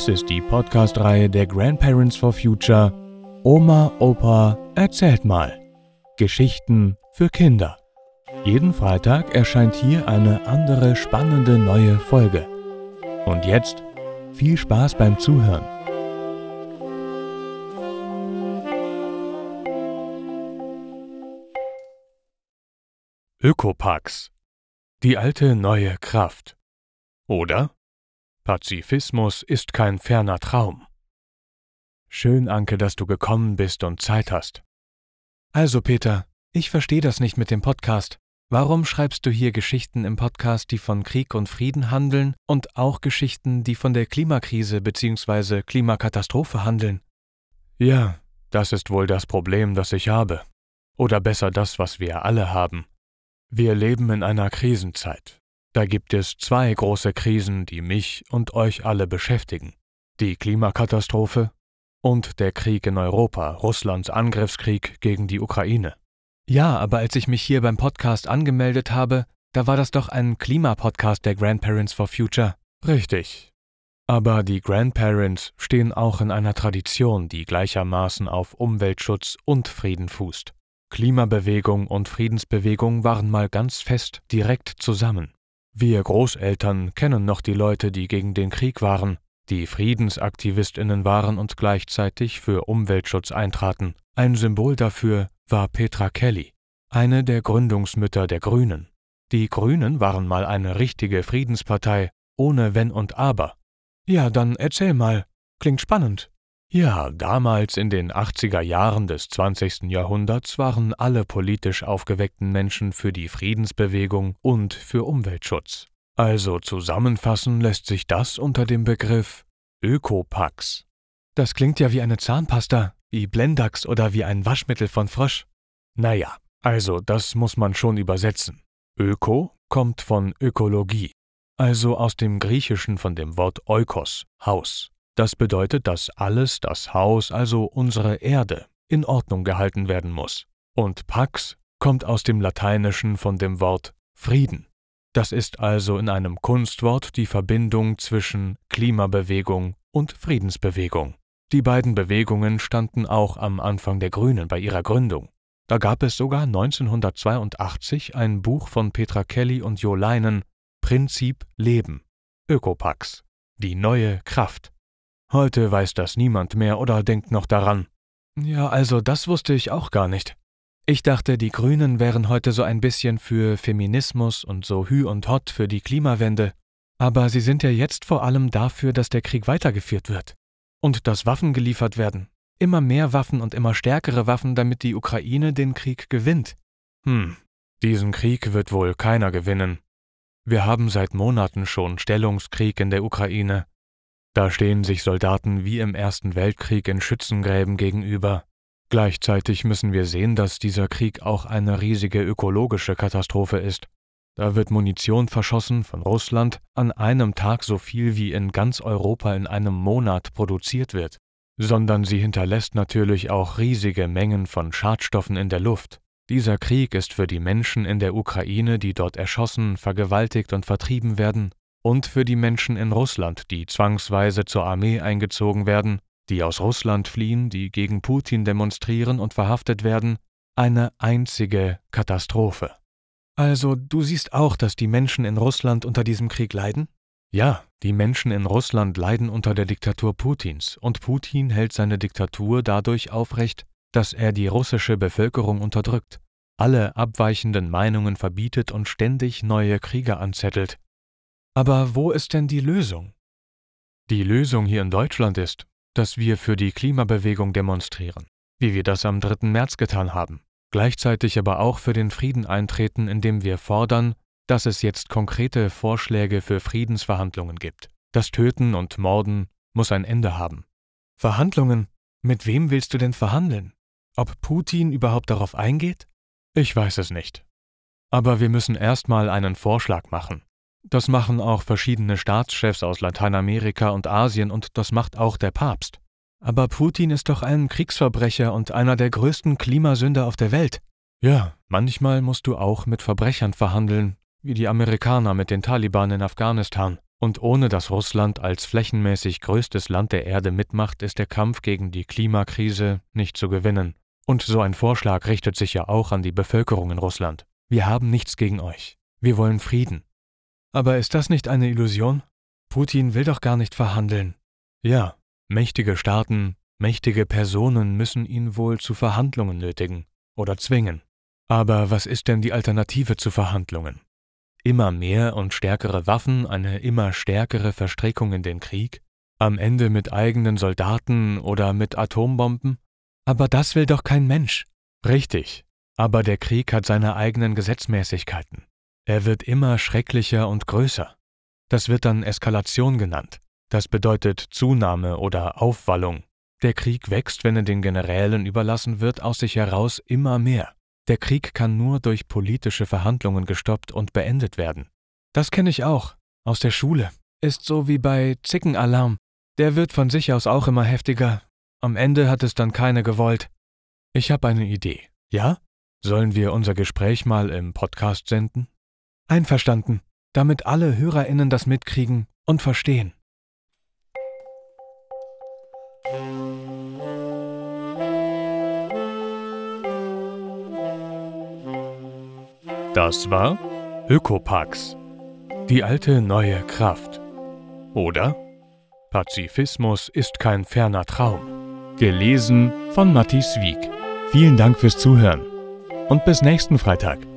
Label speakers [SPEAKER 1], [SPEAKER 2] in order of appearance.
[SPEAKER 1] Dies ist die Podcast-Reihe der Grandparents for Future Oma, Opa, erzählt mal. Geschichten für Kinder. Jeden Freitag erscheint hier eine andere spannende neue Folge. Und jetzt viel Spaß beim Zuhören. Ökoparks. Die alte neue Kraft. Oder Pazifismus ist kein ferner Traum. Schön, Anke, dass du gekommen bist und Zeit hast. Also, Peter, ich verstehe das nicht mit dem Podcast. Warum schreibst du hier Geschichten im Podcast, die von Krieg und Frieden handeln und auch Geschichten, die von der Klimakrise bzw. Klimakatastrophe handeln? Ja, das ist wohl das Problem, das ich habe. Oder besser das, was wir alle haben. Wir leben in einer Krisenzeit. Da gibt es zwei große Krisen, die mich und euch alle beschäftigen. Die Klimakatastrophe und der Krieg in Europa, Russlands Angriffskrieg gegen die Ukraine. Ja, aber als ich mich hier beim Podcast angemeldet habe, da war das doch ein Klimapodcast der Grandparents for Future. Richtig. Aber die Grandparents stehen auch in einer Tradition, die gleichermaßen auf Umweltschutz und Frieden fußt. Klimabewegung und Friedensbewegung waren mal ganz fest direkt zusammen. Wir Großeltern kennen noch die Leute, die gegen den Krieg waren, die Friedensaktivistinnen waren und gleichzeitig für Umweltschutz eintraten. Ein Symbol dafür war Petra Kelly, eine der Gründungsmütter der Grünen. Die Grünen waren mal eine richtige Friedenspartei, ohne Wenn und Aber. Ja, dann erzähl mal. Klingt spannend. Ja, damals in den 80er Jahren des 20. Jahrhunderts waren alle politisch aufgeweckten Menschen für die Friedensbewegung und für Umweltschutz. Also zusammenfassen lässt sich das unter dem Begriff Ökopax. Das klingt ja wie eine Zahnpasta, wie Blendax oder wie ein Waschmittel von Frosch. Naja, also das muss man schon übersetzen. Öko kommt von Ökologie, also aus dem Griechischen von dem Wort Oikos, Haus. Das bedeutet, dass alles, das Haus, also unsere Erde, in Ordnung gehalten werden muss. Und Pax kommt aus dem Lateinischen von dem Wort Frieden. Das ist also in einem Kunstwort die Verbindung zwischen Klimabewegung und Friedensbewegung. Die beiden Bewegungen standen auch am Anfang der Grünen bei ihrer Gründung. Da gab es sogar 1982 ein Buch von Petra Kelly und Jo Leinen, Prinzip Leben, Ökopax, die neue Kraft. Heute weiß das niemand mehr oder denkt noch daran. Ja, also das wusste ich auch gar nicht. Ich dachte, die Grünen wären heute so ein bisschen für Feminismus und so hü und hot für die Klimawende. Aber sie sind ja jetzt vor allem dafür, dass der Krieg weitergeführt wird. Und dass Waffen geliefert werden. Immer mehr Waffen und immer stärkere Waffen, damit die Ukraine den Krieg gewinnt. Hm, diesen Krieg wird wohl keiner gewinnen. Wir haben seit Monaten schon Stellungskrieg in der Ukraine. Da stehen sich Soldaten wie im Ersten Weltkrieg in Schützengräben gegenüber. Gleichzeitig müssen wir sehen, dass dieser Krieg auch eine riesige ökologische Katastrophe ist. Da wird Munition verschossen von Russland an einem Tag so viel wie in ganz Europa in einem Monat produziert wird, sondern sie hinterlässt natürlich auch riesige Mengen von Schadstoffen in der Luft. Dieser Krieg ist für die Menschen in der Ukraine, die dort erschossen, vergewaltigt und vertrieben werden, und für die Menschen in Russland, die zwangsweise zur Armee eingezogen werden, die aus Russland fliehen, die gegen Putin demonstrieren und verhaftet werden, eine einzige Katastrophe. Also du siehst auch, dass die Menschen in Russland unter diesem Krieg leiden? Ja, die Menschen in Russland leiden unter der Diktatur Putins, und Putin hält seine Diktatur dadurch aufrecht, dass er die russische Bevölkerung unterdrückt, alle abweichenden Meinungen verbietet und ständig neue Kriege anzettelt, aber wo ist denn die Lösung? Die Lösung hier in Deutschland ist, dass wir für die Klimabewegung demonstrieren, wie wir das am 3. März getan haben, gleichzeitig aber auch für den Frieden eintreten, indem wir fordern, dass es jetzt konkrete Vorschläge für Friedensverhandlungen gibt. Das Töten und Morden muss ein Ende haben. Verhandlungen? Mit wem willst du denn verhandeln? Ob Putin überhaupt darauf eingeht? Ich weiß es nicht. Aber wir müssen erstmal einen Vorschlag machen. Das machen auch verschiedene Staatschefs aus Lateinamerika und Asien und das macht auch der Papst. Aber Putin ist doch ein Kriegsverbrecher und einer der größten Klimasünder auf der Welt. Ja, manchmal musst du auch mit Verbrechern verhandeln, wie die Amerikaner mit den Taliban in Afghanistan. Und ohne dass Russland als flächenmäßig größtes Land der Erde mitmacht, ist der Kampf gegen die Klimakrise nicht zu gewinnen. Und so ein Vorschlag richtet sich ja auch an die Bevölkerung in Russland. Wir haben nichts gegen euch. Wir wollen Frieden. Aber ist das nicht eine Illusion? Putin will doch gar nicht verhandeln. Ja, mächtige Staaten, mächtige Personen müssen ihn wohl zu Verhandlungen nötigen oder zwingen. Aber was ist denn die Alternative zu Verhandlungen? Immer mehr und stärkere Waffen, eine immer stärkere Verstrickung in den Krieg? Am Ende mit eigenen Soldaten oder mit Atombomben? Aber das will doch kein Mensch. Richtig, aber der Krieg hat seine eigenen Gesetzmäßigkeiten. Er wird immer schrecklicher und größer. Das wird dann Eskalation genannt. Das bedeutet Zunahme oder Aufwallung. Der Krieg wächst, wenn er den Generälen überlassen wird, aus sich heraus immer mehr. Der Krieg kann nur durch politische Verhandlungen gestoppt und beendet werden. Das kenne ich auch. Aus der Schule. Ist so wie bei Zickenalarm. Der wird von sich aus auch immer heftiger. Am Ende hat es dann keine gewollt. Ich habe eine Idee. Ja? Sollen wir unser Gespräch mal im Podcast senden? Einverstanden damit alle Hörerinnen das mitkriegen und verstehen. Das war Ökopax. Die alte neue Kraft. Oder Pazifismus ist kein ferner Traum. Gelesen von Matthias Wieck. Vielen Dank fürs Zuhören und bis nächsten Freitag.